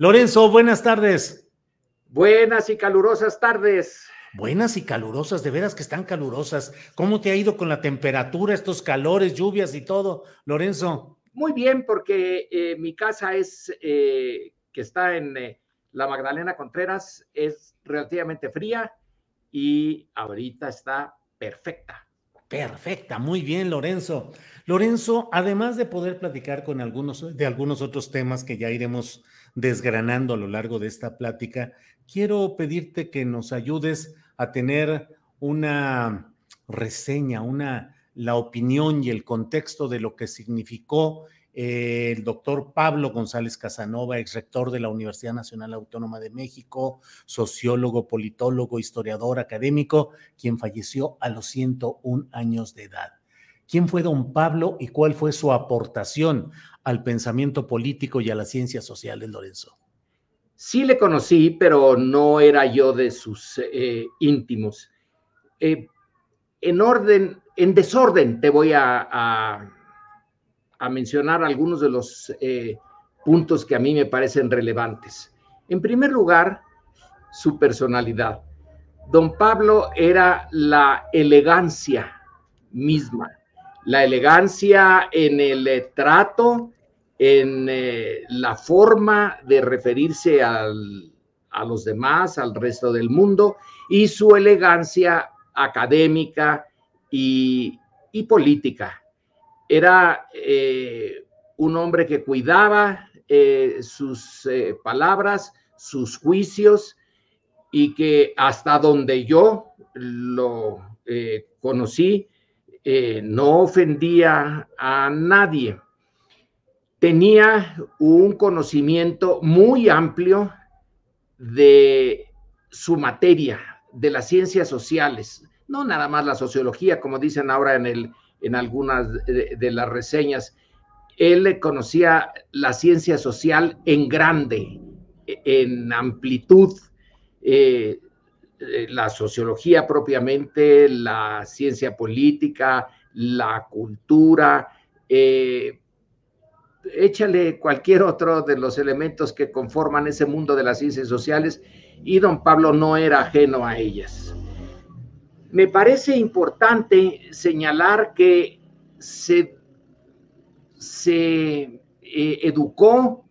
Lorenzo, buenas tardes. Buenas y calurosas tardes. Buenas y calurosas, de veras que están calurosas. ¿Cómo te ha ido con la temperatura, estos calores, lluvias y todo, Lorenzo? Muy bien, porque eh, mi casa es, eh, que está en eh, la Magdalena Contreras, es relativamente fría y ahorita está perfecta. Perfecta, muy bien, Lorenzo. Lorenzo, además de poder platicar con algunos de algunos otros temas que ya iremos desgranando a lo largo de esta plática, quiero pedirte que nos ayudes a tener una reseña, una la opinión y el contexto de lo que significó eh, el doctor Pablo González Casanova, ex rector de la Universidad Nacional Autónoma de México, sociólogo, politólogo, historiador, académico, quien falleció a los 101 años de edad. ¿Quién fue don Pablo y cuál fue su aportación al pensamiento político y a las ciencias sociales, Lorenzo? Sí le conocí, pero no era yo de sus eh, íntimos. Eh, en orden, en desorden, te voy a, a, mencionar algunos de los eh, puntos que a mí me parecen relevantes. En primer lugar, su personalidad. Don Pablo era la elegancia misma, la elegancia en el trato, en eh, la forma de referirse al, a los demás, al resto del mundo, y su elegancia académica y, y política. Era eh, un hombre que cuidaba eh, sus palabras, sus juicios, y que hasta donde yo lo conocí, no ofendía a nadie tenía un conocimiento muy amplio de su materia, de las ciencias sociales, no nada más la sociología, como dicen ahora en, el, en algunas de, las reseñas. Él conocía la ciencia social en grande, en amplitud, eh, la sociología propiamente, la ciencia política, la cultura, eh, échale cualquier otro de los elementos que conforman ese mundo de las ciencias sociales y don Pablo no era ajeno a ellas. Me parece importante señalar que se, se eh, educó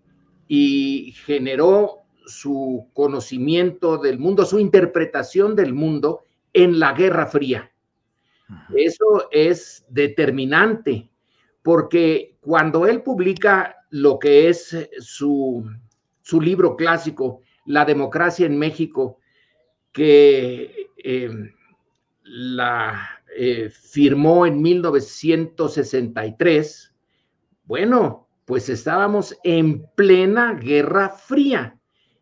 y generó su conocimiento del mundo, su interpretación del mundo en la Guerra Fría. Eso es determinante porque cuando él publica lo que es su, su libro clásico, La democracia en México, que eh, la eh, firmó en 1963, bueno, pues estábamos en plena Guerra Fría.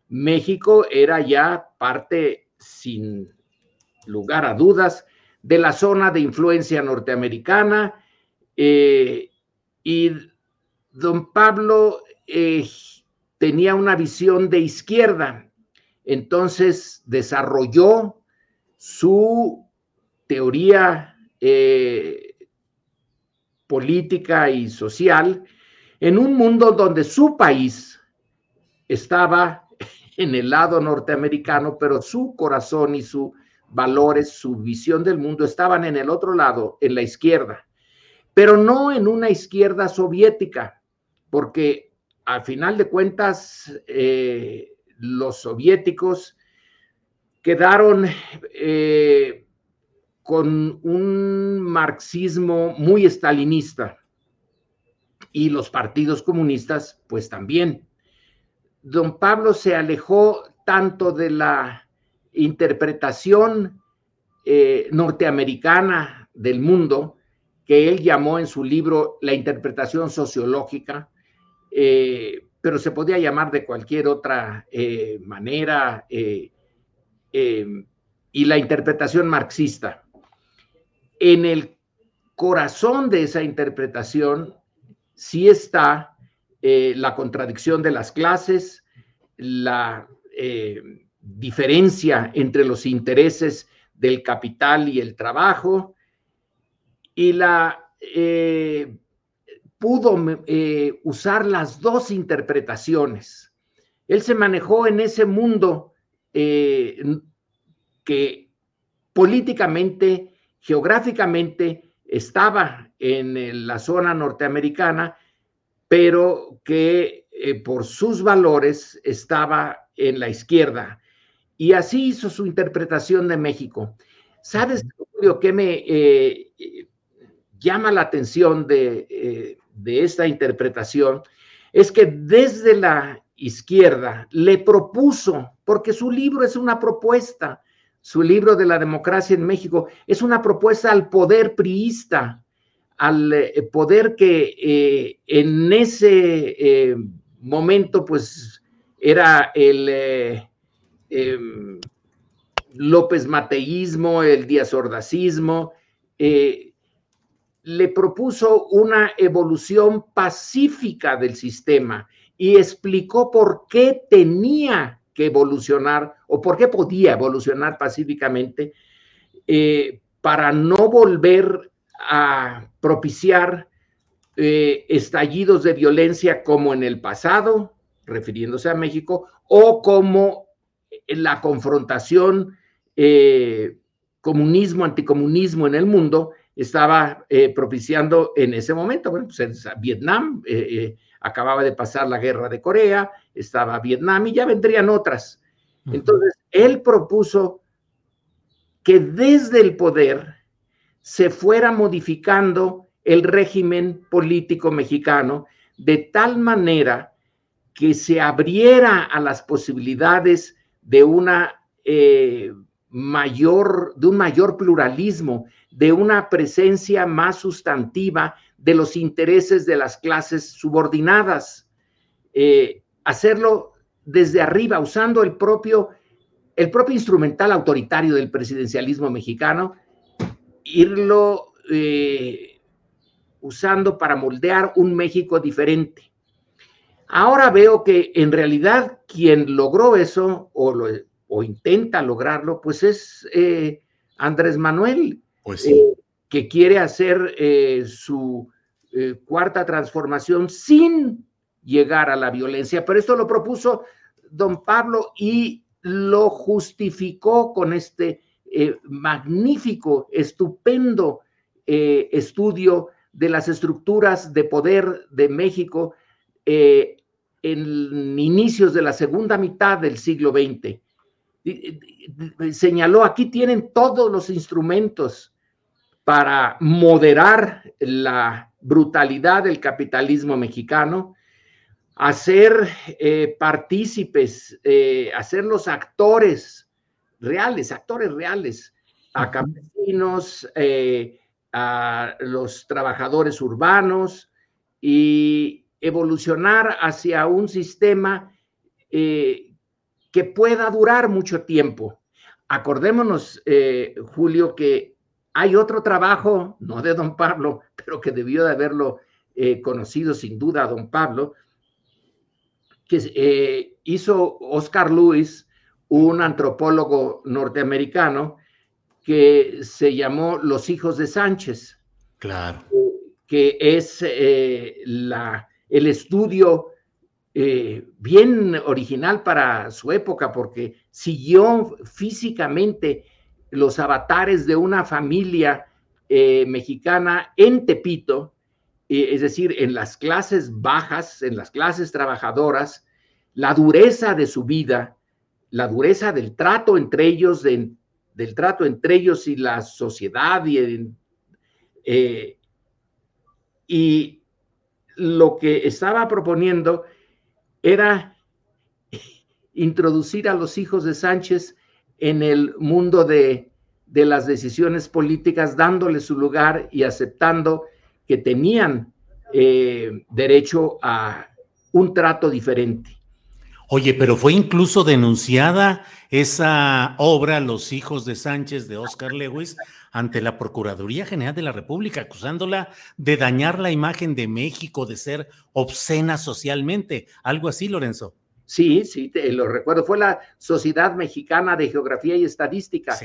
México era ya parte, sin lugar a dudas, de la zona de influencia norteamericana, eh, y don Pablo eh, tenía una visión de izquierda, entonces desarrolló su teoría eh, política y social en un mundo donde su país estaba en el lado norteamericano, pero su corazón y sus valores, su visión del mundo estaban en el otro lado, en la izquierda pero no en una izquierda soviética, porque al final de cuentas, eh, los soviéticos quedaron con un marxismo muy estalinista y los partidos comunistas pues también. Don Pablo se alejó tanto de la interpretación eh, norteamericana del mundo que él llamó en su libro la interpretación sociológica, eh, pero se podía llamar de cualquier otra eh, manera, y la interpretación marxista. En el corazón de esa interpretación sí está eh, la contradicción de las clases, la eh, diferencia entre los intereses del capital y el trabajo, y la eh, pudo usar las dos interpretaciones. Él se manejó en ese mundo que políticamente geográficamente estaba en la zona norteamericana, pero que eh, por sus valores estaba en la izquierda. Y así hizo su interpretación de México. ¿Sabes, lo qué me eh, llama la atención de, eh, de esta interpretación? Es que desde la izquierda le propuso, porque su libro es una propuesta, su libro de la democracia en México, es una propuesta al poder priista, al eh, poder que eh, en ese momento pues era el em, López Mateísmo, el Díaz Ordacismo, le propuso una evolución pacífica del sistema y explicó por qué tenía que evolucionar o por qué podía evolucionar pacíficamente eh, para no volver a propiciar eh, estallidos de violencia como en el pasado, refiriéndose a México, o como la confrontación eh, comunismo-anticomunismo en el mundo estaba propiciando en ese momento. Bueno, pues Vietnam acababa de pasar la guerra de Corea, estaba Vietnam y ya vendrían otras. Entonces, él propuso que desde el poder se fuera modificando el régimen político mexicano de tal manera que se abriera a las posibilidades de una eh, mayor, de un mayor pluralismo, de una presencia más sustantiva de los intereses de las clases subordinadas. Eh, hacerlo desde arriba, usando el propio, el propio instrumental autoritario del presidencialismo mexicano, irlo eh, usando para moldear un México diferente. Ahora veo que en realidad quien logró eso o, o intenta lograrlo, pues es eh, Andrés Manuel, pues eh, que quiere hacer su cuarta transformación sin llegar a la violencia. Pero esto lo propuso don Pablo y lo justificó con este eh, magnífico, estupendo eh, estudio de las estructuras de poder de México eh, en inicios de la segunda mitad del siglo XX. Señaló, aquí tienen todos los instrumentos para moderar la brutalidad del capitalismo mexicano, hacer eh, partícipes, eh, hacer los actores reales, actores reales, a campesinos, eh, a los trabajadores urbanos y evolucionar hacia un sistema que pueda durar mucho tiempo. Acordémonos, Julio, que hay otro trabajo, no de don Pablo, pero que debió de haberlo conocido sin duda a don Pablo, que eh, hizo Oscar Lewis, un antropólogo norteamericano, que se llamó Los hijos de Sánchez. Claro. Que es eh, la, el estudio eh, bien original para su época, porque siguió físicamente los avatares de una familia mexicana en Tepito, es decir, en las clases bajas, en las clases trabajadoras, la dureza de su vida, la dureza del trato entre ellos, del trato entre ellos y la sociedad y, eh, y lo que estaba proponiendo era introducir a los hijos de Sánchez en el mundo de, las decisiones políticas, dándoles su lugar y aceptando que tenían eh, derecho a un trato diferente. Oye, pero fue incluso denunciada esa obra, Los hijos de Sánchez, de Oscar Lewis, ante la Procuraduría General de la República, acusándola de dañar la imagen de México, de ser obscena socialmente. Algo así, Lorenzo. Sí, sí, te lo recuerdo. Fue la Sociedad Mexicana de Geografía y Estadística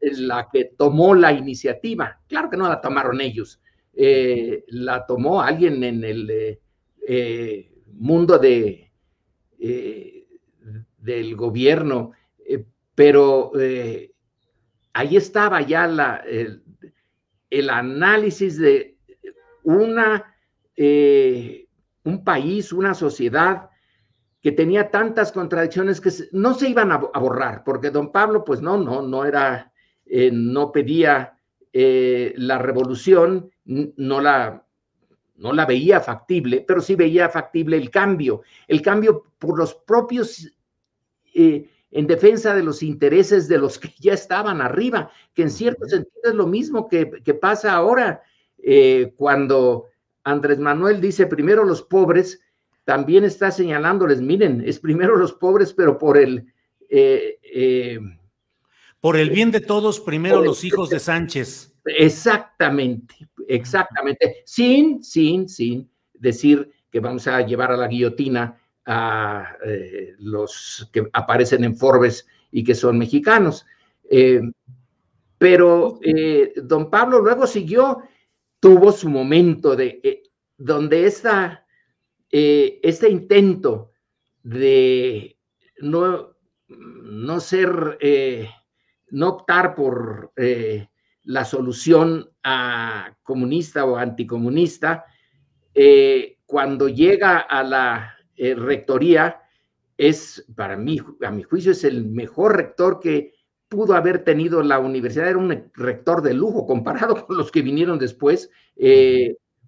la que tomó la iniciativa. Claro que no la tomaron ellos. Eh, la tomó alguien en el eh, eh, mundo de del gobierno, pero ahí estaba ya la, el, análisis de una, un país, una sociedad que tenía tantas contradicciones que no se iban a, borrar, porque don Pablo, pues no, no, no era, eh, no pedía eh, la revolución, no la, no la veía factible, pero sí veía factible el cambio, el cambio por los propios, eh, en defensa de los intereses de los que ya estaban arriba, que en cierto sentido es lo mismo que, que pasa ahora cuando Andrés Manuel dice primero los pobres, también está señalándoles, miren, es primero los pobres, pero por el... Eh, eh, por el bien de todos, primero los hijos de Sánchez. Exactamente, exactamente. Sin, sin, sin decir que vamos a llevar a la guillotina a eh, los que aparecen en Forbes y que son mexicanos. pero don Pablo luego siguió, tuvo su momento de donde esta eh, este intento de no, no ser, eh, no optar por eh, la solución comunista o anticomunista, cuando llega a la rectoría, es para mí, a mi juicio, es el mejor rector que pudo haber tenido la universidad. Era un rector de lujo comparado con los que vinieron después.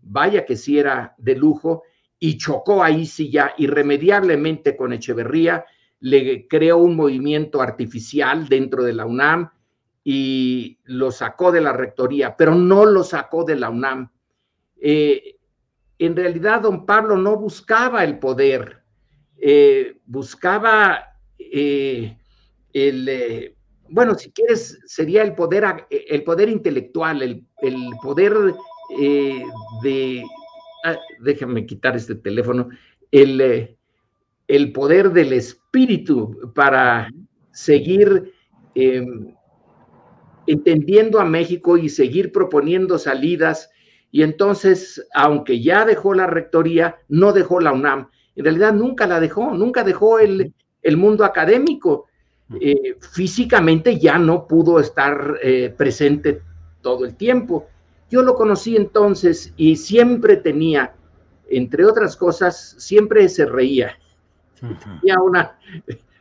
vaya que sí era de lujo y chocó ahí sí ya irremediablemente con Echeverría, le creó un movimiento artificial dentro de la UNAM y lo sacó de la rectoría, pero no lo sacó de la UNAM. Eh, en realidad, don Pablo no buscaba el poder, eh, buscaba eh, el, bueno, si quieres, sería el poder, el poder intelectual, el, el poder de Ah, déjame quitar este teléfono, el, eh, el poder del espíritu para seguir em, entendiendo a México y seguir proponiendo salidas. Y entonces, aunque ya dejó la rectoría, no dejó la UNAM. En realidad nunca la dejó, nunca dejó el, mundo académico. Eh, físicamente ya no pudo estar eh, presente todo el tiempo. Yo lo conocí entonces y siempre tenía, entre otras cosas, siempre se reía. una,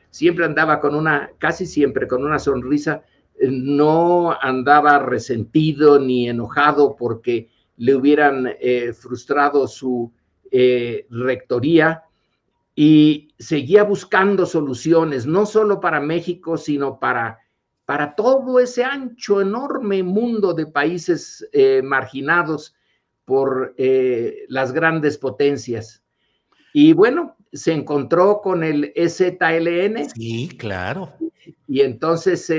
siempre andaba con una, casi siempre con una sonrisa, no andaba resentido ni enojado porque le hubieran eh, frustrado su eh, rectoría y seguía buscando soluciones, no solo para México, sino para para todo ese ancho, enorme mundo de países eh, marginados por eh, las grandes potencias. Y bueno, se encontró con el EZLN. Sí, claro. Y entonces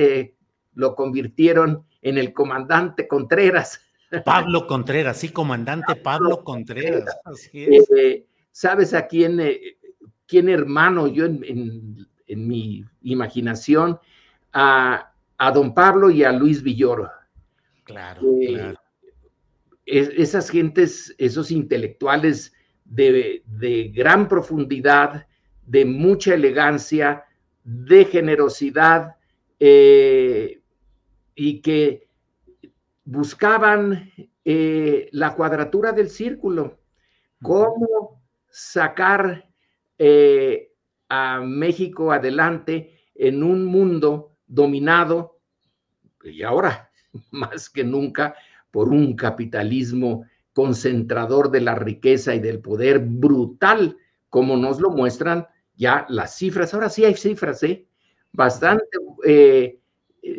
lo convirtieron en el comandante Contreras. Pablo Contreras, sí, comandante Pablo Contreras. Eh, ¿Sabes a quién, quién hermano yo en, en mi imaginación? A a don Pablo y a Luis Villoro. Claro, eh, claro. esas gentes, esos intelectuales de, gran profundidad, de mucha elegancia, de generosidad, eh, y que buscaban eh, la cuadratura del círculo, cómo sacar a México adelante en un mundo dominado, y ahora más que nunca, por un capitalismo concentrador de la riqueza y del poder brutal, como nos lo muestran ya las cifras. Ahora sí hay cifras, ¿eh? Bastante eh,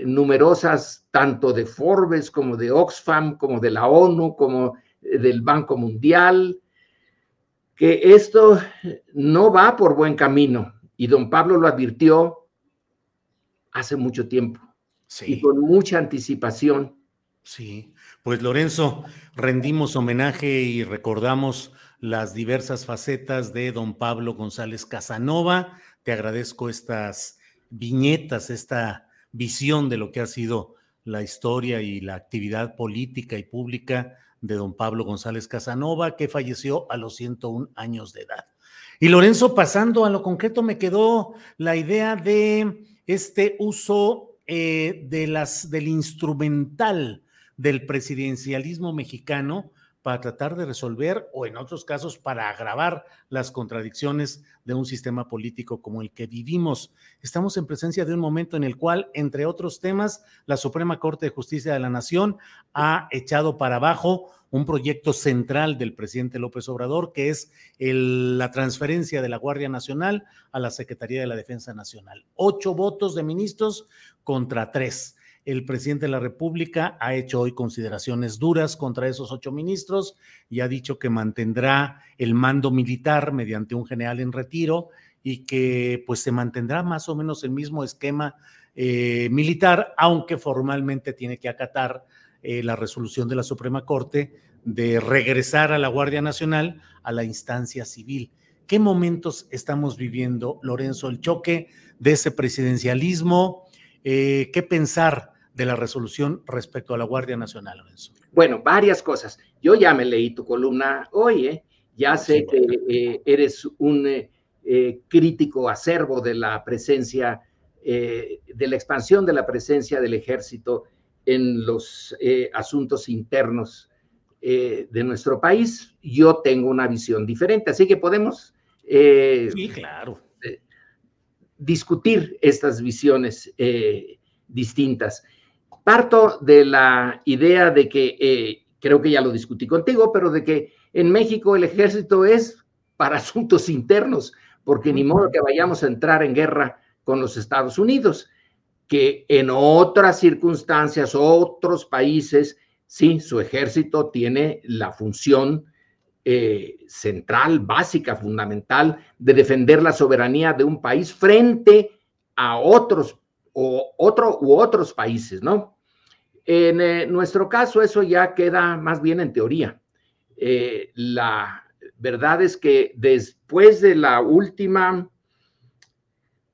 numerosas, tanto de Forbes como de Oxfam, como de la ONU, como del Banco Mundial, que esto no va por buen camino. Y don Pablo lo advirtió hace mucho tiempo y con mucha anticipación. Sí, pues Lorenzo, rendimos homenaje y recordamos las diversas facetas de don Pablo González Casanova. Te agradezco estas viñetas, esta visión de lo que ha sido la historia y la actividad política y pública de don Pablo González Casanova, que falleció a los 101 años de edad. Y Lorenzo, pasando a lo concreto, me quedó la idea de este uso eh, de las, del instrumental del presidencialismo mexicano para tratar de resolver o en otros casos para agravar las contradicciones de un sistema político como el que vivimos. Estamos en presencia de un momento en el cual, entre otros temas, la Suprema Corte de Justicia de la Nación ha echado para abajo un proyecto central del presidente López Obrador, que es la transferencia de la Guardia Nacional a la Secretaría de la Defensa Nacional. Ocho votos de ministros contra tres. El presidente de la República ha hecho hoy consideraciones duras contra esos ocho ministros y ha dicho que mantendrá el mando militar mediante un general en retiro y que pues se mantendrá más o menos el mismo esquema eh, militar, aunque formalmente tiene que acatar eh, la resolución de la Suprema Corte de regresar a la Guardia Nacional a la instancia civil. ¿Qué momentos estamos viviendo, Lorenzo? El choque de ese presidencialismo, eh, ¿qué pensar de la resolución respecto a la Guardia Nacional, Lorenzo? Bueno, varias cosas. Yo ya me leí tu columna hoy, ¿eh? ya ah, sé que eh, eres un eh, crítico acervo de la presencia, de la expansión de la presencia del ejército en los asuntos internos de nuestro país. Yo tengo una visión diferente, así que podemos... sí, claro. discutir estas visiones distintas. Parto de la idea de que, eh, creo que ya lo discutí contigo, pero de que en México el ejército es para asuntos internos, porque ni modo que vayamos a entrar en guerra con los Estados Unidos, que en otras circunstancias, otros países, sí, su ejército tiene la función eh, central, básica, fundamental, de defender la soberanía de un país frente a otros o otro u otros países, ¿no? En eh, nuestro caso, eso ya queda más bien en teoría. Eh, la verdad es que después de la última,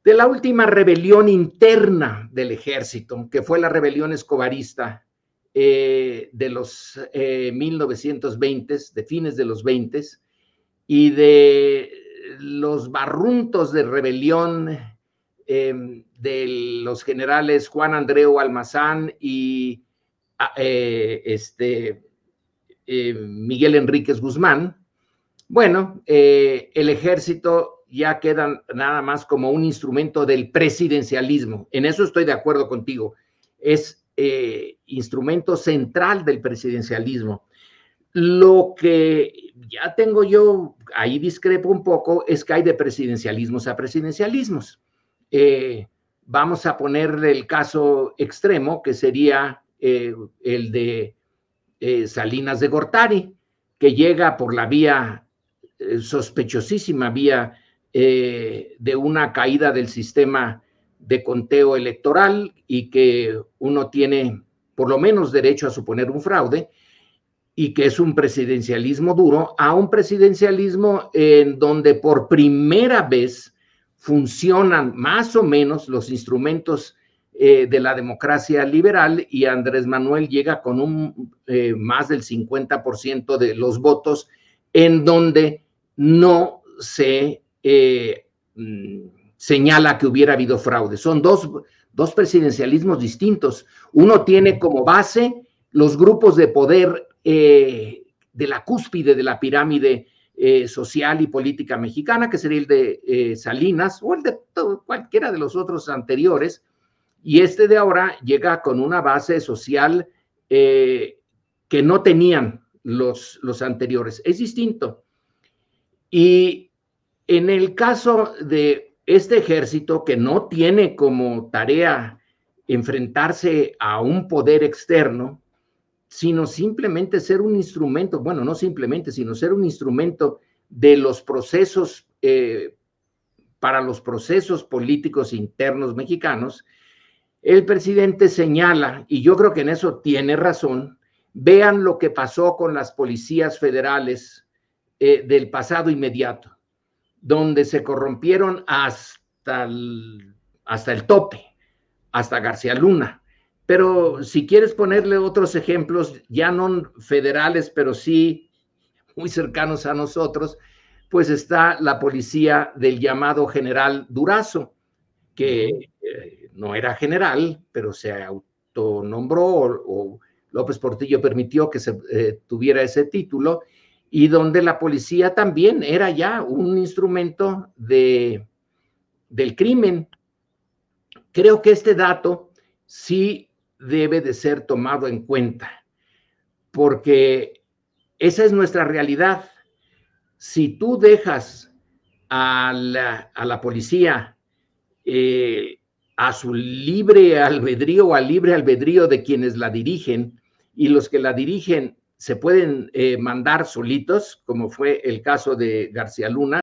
de la última rebelión interna del ejército, que fue la rebelión escobarista eh, de los 1920, de fines de los 20, y de los barruntos de rebelión de los generales Juan Andreu Almazán y Ah, eh, este, eh, Miguel Enríquez Guzmán, bueno, eh, el ejército ya queda nada más como un instrumento del presidencialismo. En eso estoy de acuerdo contigo. Es instrumento central del presidencialismo. Lo que ya tengo yo, ahí discrepo un poco, es que hay de presidencialismos a presidencialismos. Vamos a ponerle el caso extremo, que sería eh, el de eh, Salinas de Gortari, que llega por la vía eh, sospechosísima, vía de una caída del sistema de conteo electoral y que uno tiene por lo menos derecho a suponer un fraude y que es un presidencialismo duro, a un presidencialismo en donde por primera vez funcionan más o menos los instrumentos eh, de la democracia liberal y Andrés Manuel llega con un eh, más del 50% de los votos en donde no se eh, mm, señala que hubiera habido fraude. Son dos, dos presidencialismos distintos. Uno tiene como base los grupos de poder de la cúspide de la pirámide eh, social y política mexicana, que sería el de eh, Salinas o el de cualquiera de los otros anteriores, y este de ahora llega con una base social que no tenían los, los anteriores. Es distinto. Y en el caso de este ejército que no tiene como tarea enfrentarse a un poder externo, sino simplemente ser un instrumento, bueno, no simplemente, sino ser un instrumento de los procesos, eh, para los procesos políticos internos mexicanos, el presidente señala, y yo creo que en eso tiene razón, vean lo que pasó con las policías federales eh, del pasado inmediato, donde se corrompieron hasta hasta el tope hasta García Luna. Pero si quieres ponerle otros ejemplos, ya no federales, pero sí muy cercanos a nosotros, pues está la policía del llamado general Durazo, que eh, no era general, pero se autonombró o, López Portillo permitió que se eh, tuviera ese título, y donde la policía también era ya un instrumento de, del crimen, Creo que este dato sí debe de ser tomado en cuenta, porque esa es nuestra realidad. Si tú dejas a la, policía eh, a su libre albedrío o al libre albedrío de quienes la dirigen, y los que la dirigen se pueden eh, mandar solitos, como fue el caso de García Luna,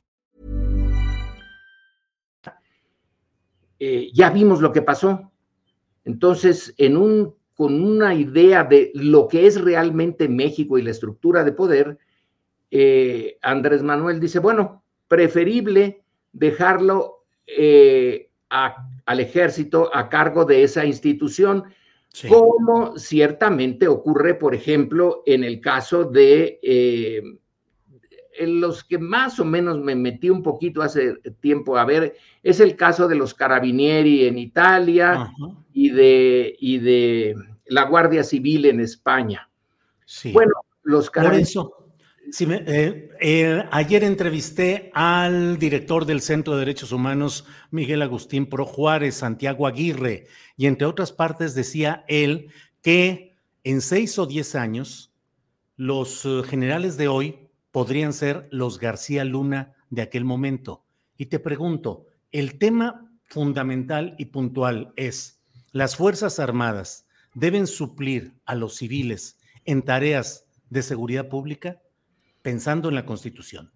Eh, ya vimos lo que pasó. Entonces, en un con una idea de lo que es realmente México y la estructura de poder, eh, Andrés Manuel dice, bueno, preferible dejarlo eh, al ejército a cargo de esa institución como ciertamente ocurre, por ejemplo, en el caso de los que más o menos me metí un poquito hace tiempo a ver, es el caso de los carabinieri en Italia y de, y de la Guardia Civil en España. Bueno, los carabinieri... Eh, eh, ayer entrevisté al director del Centro de Derechos Humanos, Miguel Agustín Pro Juárez, Santiago Aguirre, y entre otras partes decía él que en seis o diez años los eh, generales de hoy podrían ser los García Luna de aquel momento. Y te pregunto, el tema fundamental y puntual es, ¿las Fuerzas Armadas deben suplir a los civiles en tareas de seguridad pública? pensando en la Constitución?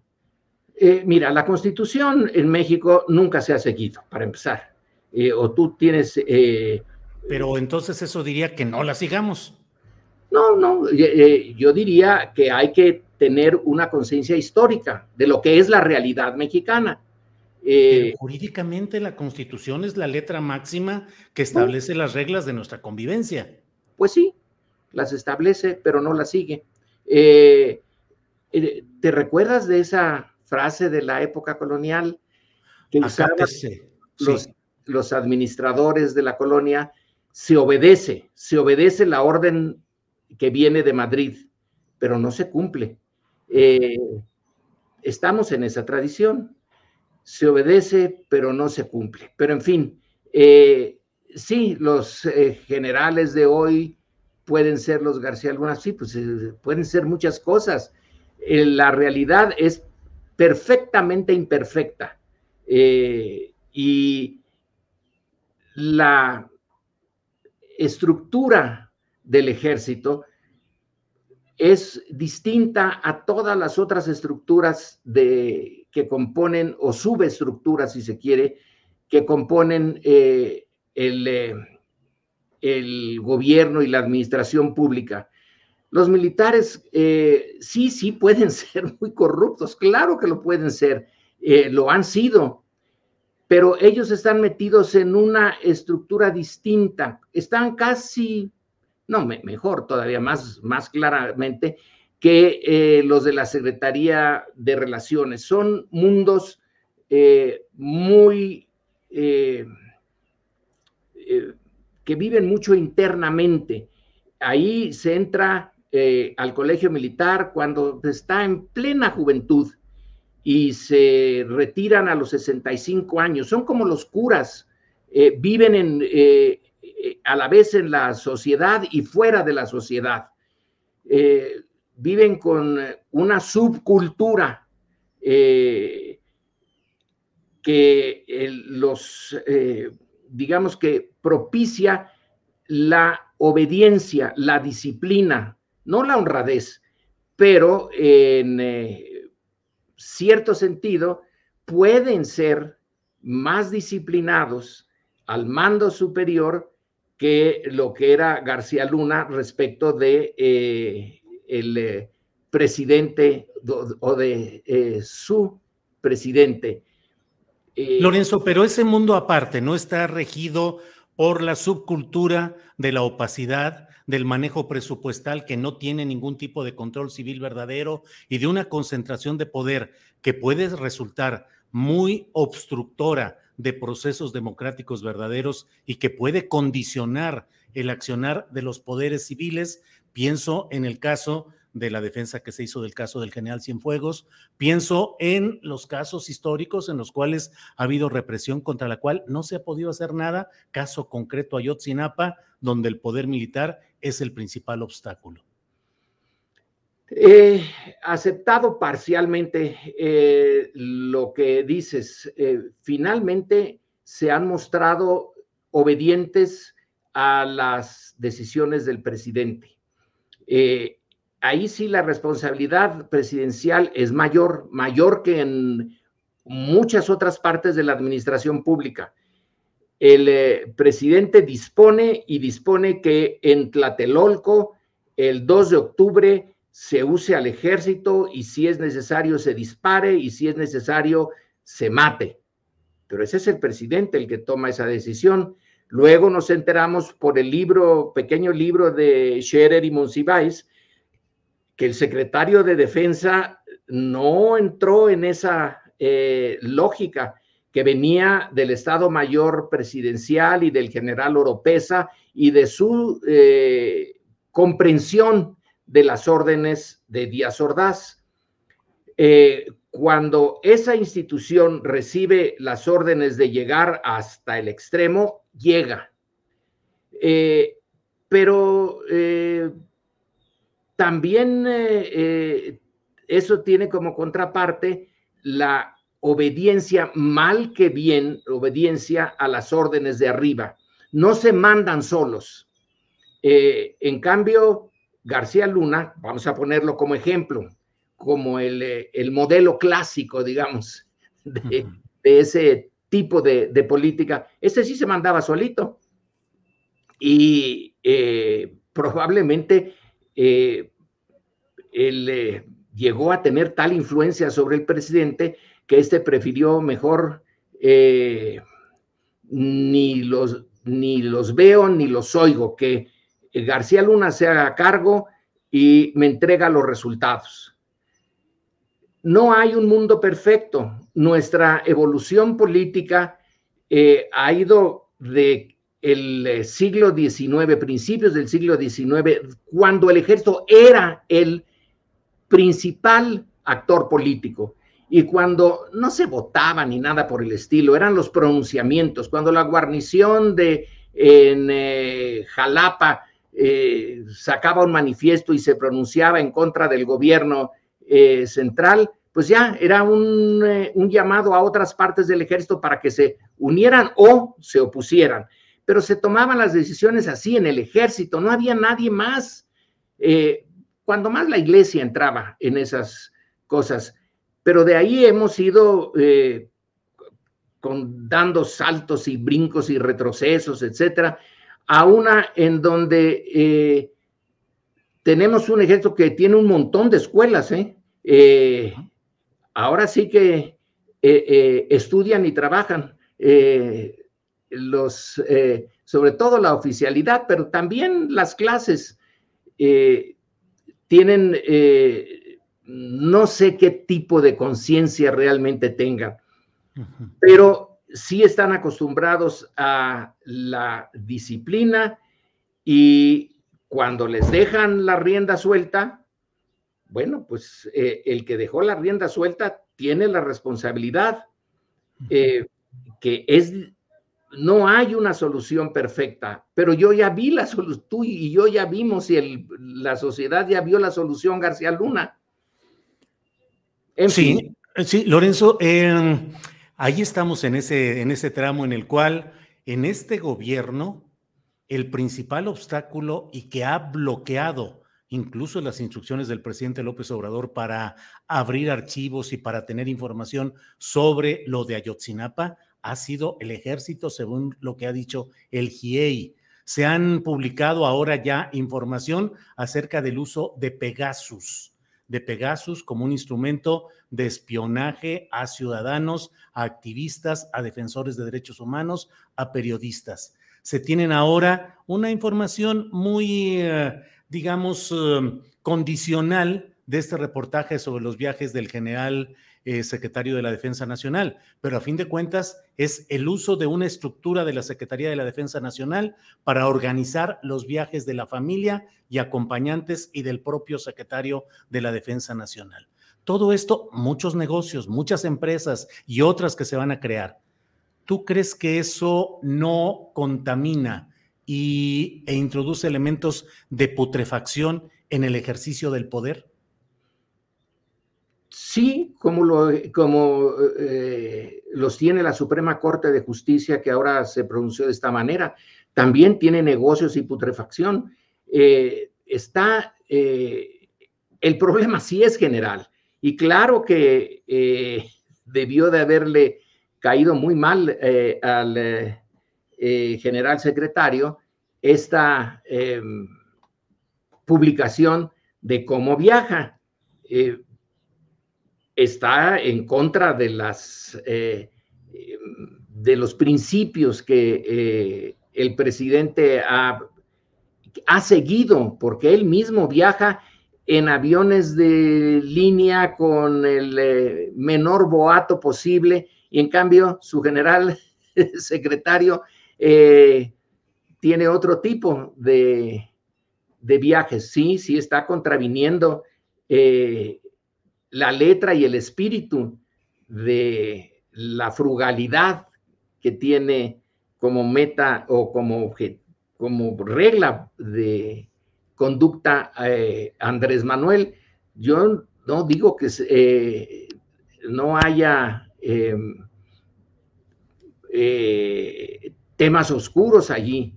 Eh, mira, la Constitución en México nunca se ha seguido, para empezar. Eh, o tú tienes... Eh, Pero entonces eso diría que no la sigamos. No, no, yo diría que hay que tener una conciencia histórica de lo que es la realidad mexicana. jurídicamente la Constitución es la letra máxima que establece las reglas de nuestra convivencia. Pues sí, las establece, pero no las sigue. Eh, eh, ¿Te recuerdas de esa frase de la época colonial que usaban los, los administradores de la colonia? Se obedece, se obedece la orden que viene de Madrid, pero no se cumple. Eh, estamos en esa tradición. Se obedece, pero no se cumple. Pero en fin, eh, sí, los generales de hoy pueden ser los García Luna? Sí, pues eh, pueden ser muchas cosas. Eh, la realidad es perfectamente imperfecta. y la estructura del ejército es distinta a todas las otras estructuras de, que componen, o subestructuras, si se quiere, que componen eh, el, eh, el, gobierno y la administración pública. Los militares eh, sí, sí pueden ser muy corruptos, claro que lo pueden ser, lo han sido, pero ellos están metidos en una estructura distinta, están casi, no, mejor todavía, más, más claramente que eh, los de la Secretaría de Relaciones. Son mundos eh, muy, eh, que viven mucho internamente. Ahí se entra al colegio militar cuando está en plena juventud y se retiran a los 65 años. Son como los curas, viven en, eh, a la vez en la sociedad y fuera de la sociedad. viven con una subcultura que los, digamos que propicia la obediencia, la disciplina, no la honradez, pero en cierto sentido, pueden ser más disciplinados al mando superior que lo que era García Luna respecto de eh, el eh, presidente o de eh, su presidente. Lorenzo, pero ese mundo aparte no está regido por la subcultura de la opacidad, del manejo presupuestal que no tiene ningún tipo de control civil verdadero y de una concentración de poder que puede resultar muy obstructora de procesos democráticos verdaderos y que puede condicionar el accionar de los poderes civiles. Pienso en el caso de la defensa que se hizo del caso del general Cienfuegos. Pienso en los casos históricos en los cuales ha habido represión contra la cual no se ha podido hacer nada, caso concreto Ayotzinapa, donde el poder militar es el principal obstáculo. He aceptado parcialmente eh, lo que dices. Eh, finalmente se han mostrado obedientes a las decisiones del presidente. Eh, ahí sí la responsabilidad presidencial es mayor, mayor que en muchas otras partes de la administración pública. El eh, presidente dispone y dispone que en Tlatelolco el 2 de octubre se use al ejército y si es necesario se dispare y si es necesario se mate. Pero ese es el presidente el que toma esa decisión. Luego nos enteramos por el libro, pequeño libro de Scherer y Monsiváis, que el secretario de Defensa no entró en esa eh, lógica que venía del Estado Mayor Presidencial y del general Oropesa y de su eh, comprensión de las órdenes de Díaz Ordaz. Eh, cuando esa institución recibe las órdenes de llegar hasta el extremo, llega. pero también eh, eh, eso tiene como contraparte la obediencia, mal que bien, obediencia a las órdenes de arriba. No se mandan solos. Eh, en cambio, García Luna, vamos a ponerlo como ejemplo, como el, modelo clásico, digamos, de, ese tipo de, política, ese sí se mandaba solito. Y probablemente eh, él eh, llegó a tener tal influencia sobre el presidente que éste prefirió mejor eh, ni, los, ni los veo ni los oigo, que García Luna se haga cargo y me entrega los resultados. No hay un mundo perfecto. Nuestra evolución política ha ido de el eh, siglo XIX, principios del siglo XIX, cuando el ejército era el principal actor político y cuando no se votaba ni nada por el estilo, eran los pronunciamientos, cuando la guarnición de en eh, Jalapa eh, sacaba un manifiesto y se pronunciaba en contra del gobierno eh, central, pues ya era un, un, llamado a otras partes del ejército para que se unieran o se opusieran. Pero se tomaban las decisiones así en el ejército, no había nadie más. cuando más la iglesia entraba en esas cosas. Pero de ahí hemos ido con, dando saltos y brincos y retrocesos, etcétera, a una en donde eh, tenemos un ejército que tiene un montón de escuelas, ¿eh? eh ahora sí que eh, estudian y trabajan los, sobre todo la oficialidad, pero también las clases tienen, no sé qué tipo de conciencia realmente tengan, pero sí están acostumbrados a la disciplina y cuando les dejan la rienda suelta, bueno, pues eh, el que dejó la rienda suelta tiene la responsabilidad, eh, que es, no hay una solución perfecta, pero yo ya vi la solución, tú y yo ya vimos y la sociedad ya vio la solución García Luna. sí, sí, Lorenzo, Ahí estamos en ese, en ese tramo en el cual en este gobierno el principal obstáculo y que ha bloqueado incluso las instrucciones del presidente López Obrador para abrir archivos y para tener información sobre lo de Ayotzinapa ha sido el ejército, según lo que ha dicho el GIEI. Se han publicado ahora ya información acerca del uso de Pegasus, de Pegasus como un instrumento de espionaje a ciudadanos, a activistas, a defensores de derechos humanos, a periodistas. Se tienen ahora una información muy, eh, digamos, eh, condicional de este reportaje sobre los viajes del general eh, secretario de la Defensa Nacional, pero a fin de cuentas es el uso de una estructura de la Secretaría de la Defensa Nacional para organizar los viajes de la familia y acompañantes y del propio secretario de la Defensa Nacional. Todo esto, muchos negocios, muchas empresas y otras que se van a crear. ¿Tú crees que eso no contamina y, e introduce elementos de putrefacción en el ejercicio del poder? Sí, como, lo, eh, los tiene la Suprema Corte de Justicia, que ahora se pronunció de esta manera, también tiene negocios y putrefacción. Eh, está, eh, el problema sí es general. Y claro que debió de haberle caído muy mal al general secretario esta publicación de cómo viaja. Está en contra de las de los principios que el presidente ha, ha seguido, porque él mismo viaja en aviones de línea con el eh, menor boato posible y en cambio su general secretario eh, tiene otro tipo de, viajes. Sí, sí está contraviniendo eh, la letra y el espíritu de la frugalidad que tiene como meta o como, regla de conducta eh, Andrés Manuel. Yo no digo que eh, no haya em, eh, temas oscuros allí,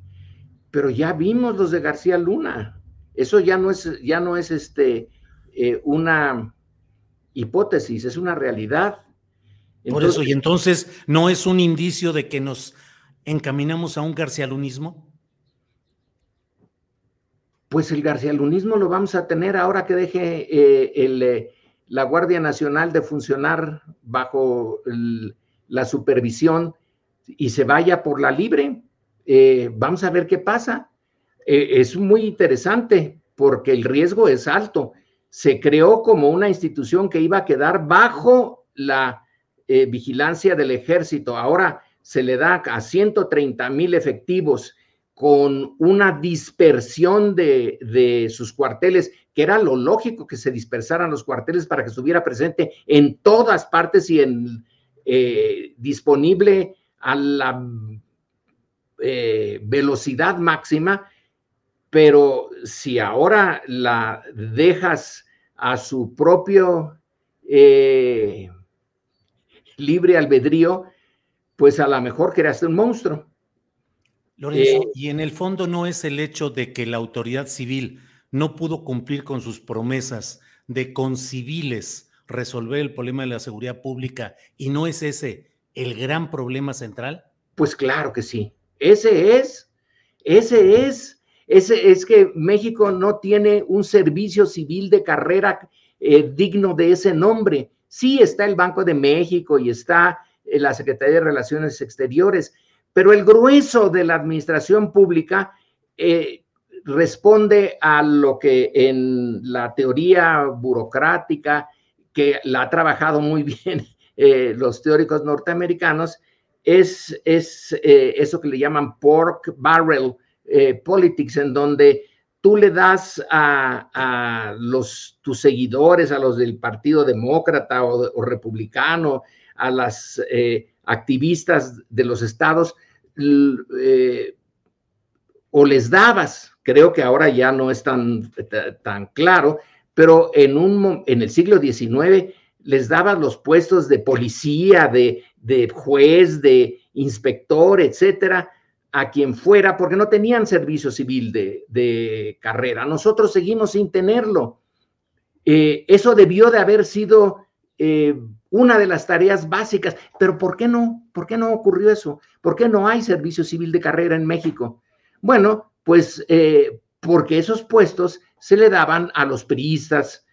pero ya vimos los de García Luna. Eso ya no es, ya no es este, una hipótesis, es una realidad. Por eso, y entonces, ¿no es un indicio de que nos encaminamos a un garcialunismo? pues el garcialunismo lo vamos a tener ahora que deje eh, eh, la Guardia Nacional de funcionar bajo la supervisión y se vaya por la libre. Eh, vamos a ver qué pasa. es muy interesante porque el riesgo es alto. Se creó como una institución que iba a quedar bajo la vigilancia del ejército. Ahora se le da a 130 mil efectivos con una dispersión de, sus cuarteles, que era lo lógico que se dispersaran los cuarteles para que estuviera presente en todas partes y en, eh, disponible a la eh, velocidad máxima, pero si ahora la dejas a su propio eh, libre albedrío, pues a lo mejor creaste un monstruo. Lorenzo, eh, y en el fondo no es el hecho de que la autoridad civil no pudo cumplir con sus promesas de con civiles resolver el problema de la seguridad pública y no es ese el gran problema central? Pues claro que sí. Ese es, ese es, es que México no tiene un servicio civil de carrera eh, digno de ese nombre. Sí está el Banco de México y está eh, la Secretaría de Relaciones Exteriores, pero el grueso de la administración pública eh, responde a lo que en la teoría burocrática, que la ha trabajado muy bien los teóricos norteamericanos, es eso que le llaman pork barrel politics, en donde tú le das a, los, tus seguidores, a los del Partido Demócrata o, Republicano, a las eh, activistas de los estados, eh, o les dabas, creo que ahora ya no es tan, tan claro, pero en, un, en el siglo XIX les dabas los puestos de policía, de, de juez, de inspector, etcétera, a quien fuera, porque no tenían servicio civil de, carrera. Nosotros seguimos sin tenerlo. Eh, eso debió de haber sido eh, una de las tareas básicas, pero ¿por qué no? ¿Por qué no ocurrió eso? ¿Por qué no hay servicio civil de carrera en México? Bueno, pues eh, porque esos puestos se le daban a los priistas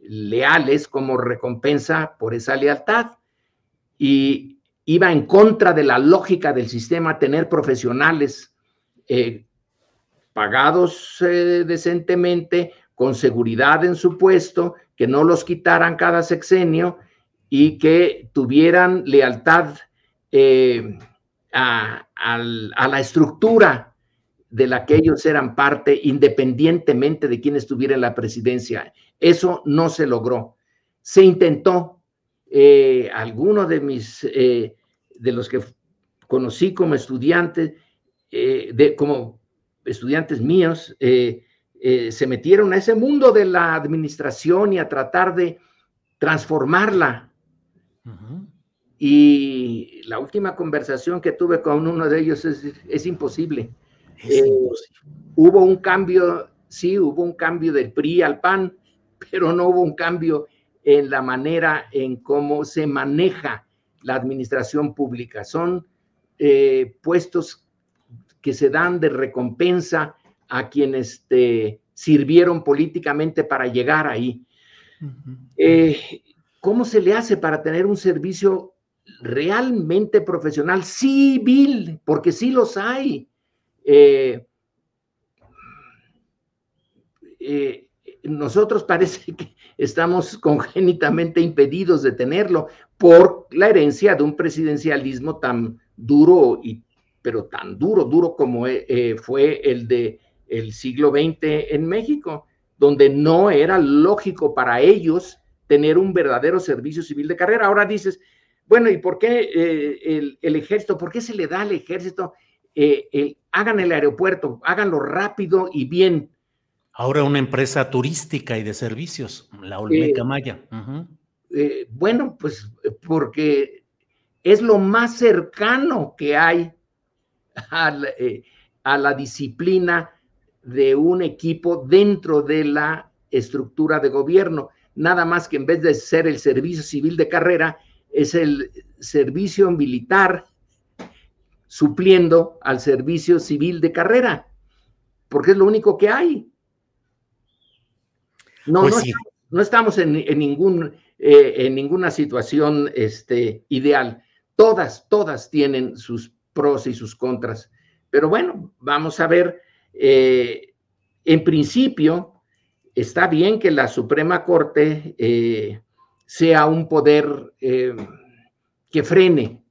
leales como recompensa por esa lealtad. Y iba en contra de la lógica del sistema tener profesionales eh, pagados eh, decentemente, con seguridad en su puesto, que no los quitaran cada sexenio y que tuvieran lealtad eh, a, la estructura de la que ellos eran parte, independientemente de quién estuviera en la presidencia. Eso no se logró. Se intentó, eh, algunos de mis, eh, de los que conocí como estudiantes, eh, de, como estudiantes míos, se metieron a ese mundo de la administración y a tratar de transformarla. Y la última conversación que tuve con uno de ellos es, imposible. Hubo un cambio, sí, hubo un cambio del PRI al PAN, pero no hubo un cambio en la manera en cómo se maneja la administración pública. Son eh, puestos que se dan de recompensa a quienes te sirvieron políticamente para llegar ahí. Eh, ¿Cómo se le hace para tener un servicio realmente profesional, civil? Porque sí los hay. Eh, nosotros parece que estamos congénitamente impedidos de tenerlo por la herencia de un presidencialismo tan duro y pero tan duro, duro como eh, eh, fue el de el siglo XX en México, donde no era lógico para ellos tener un verdadero servicio civil de carrera. Ahora dices, bueno, ¿y por qué eh, el, ejército? ¿Por qué se le da al ejército? hagan el aeropuerto, háganlo rápido y bien. Ahora una empresa turística y de servicios, la Olmeca Maya. Eh, bueno, pues porque es lo más cercano que hay eh, a la, disciplina de un equipo dentro de la estructura de gobierno. Nada más que en vez de ser el servicio civil de carrera, es el servicio militar supliendo al servicio civil de carrera, porque es lo único que hay. No, pues no, estamos en, ningún, eh, en ninguna situación este, ideal. Todas, todas tienen sus pros y sus contras. Pero bueno, vamos a ver. Eh, en principio, está bien que la Suprema Corte eh, sea un poder que frene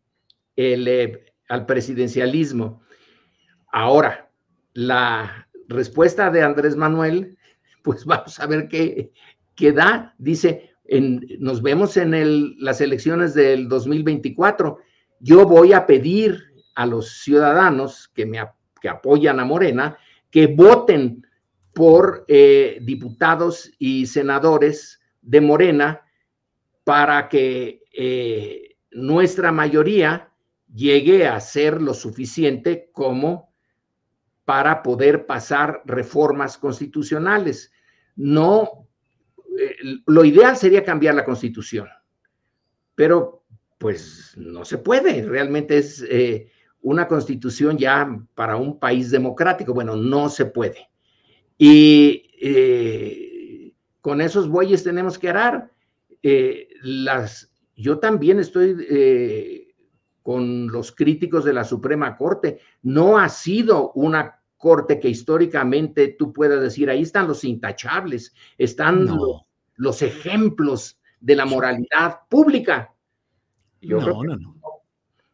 el, al presidencialismo. Ahora, la respuesta de Andrés Manuel pues vamos a ver qué, qué da. Dice, en, nos vemos en las elecciones del 2024. Yo voy a pedir a los ciudadanos que me que apoyan a Morena que voten por eh, diputados y senadores de Morena para que eh, nuestra mayoría llegue a ser lo suficiente como para poder pasar reformas constitucionales. No, eh, lo ideal sería cambiar la constitución, pero pues no se puede, realmente es una constitución ya para un país democrático, bueno, no se puede. Y eh, con esos bueyes tenemos que arar. Eh, las, yo también estoy eh, con los críticos de la Suprema Corte. No ha sido una corte que históricamente tú puedas decir, ahí están los intachables, están los, ejemplos de la moralidad pública. Yo no, no, no.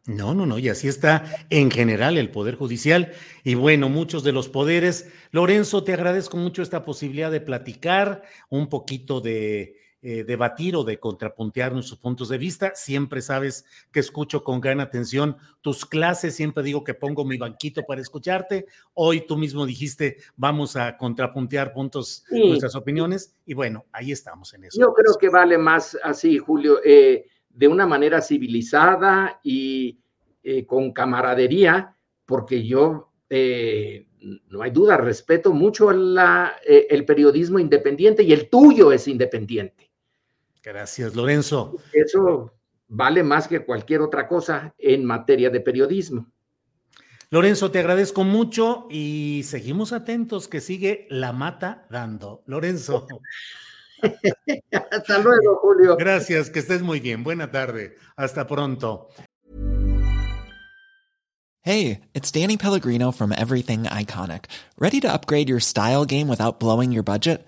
No, no, no, y así está en general el Poder Judicial y bueno, muchos de los poderes. Lorenzo, te agradezco mucho esta posibilidad de platicar, un poquito de eh, debatir o de contrapuntear nuestros puntos de vista. Siempre sabes que escucho con gran atención tus clases, siempre digo que pongo mi banquito para escucharte. Hoy tú mismo dijiste, vamos a contrapuntear puntos, nuestras opiniones y bueno, ahí estamos en eso. Yo creo que vale más así, Julio. Eh, de una manera civilizada y eh, con camaradería, porque yo, eh, no hay duda, respeto mucho la, eh, el periodismo independiente y el tuyo es independiente. Gracias, Lorenzo. Eso vale más que cualquier otra cosa en materia de periodismo. Lorenzo, te agradezco mucho y seguimos atentos que sigue la mata dando. Lorenzo. Hasta luego, Julio. Gracias, que estés muy bien. Buena tarde. Hasta pronto. Hey, it's Danny Pellegrino from Everything Iconic. Ready to upgrade your style game without blowing your budget?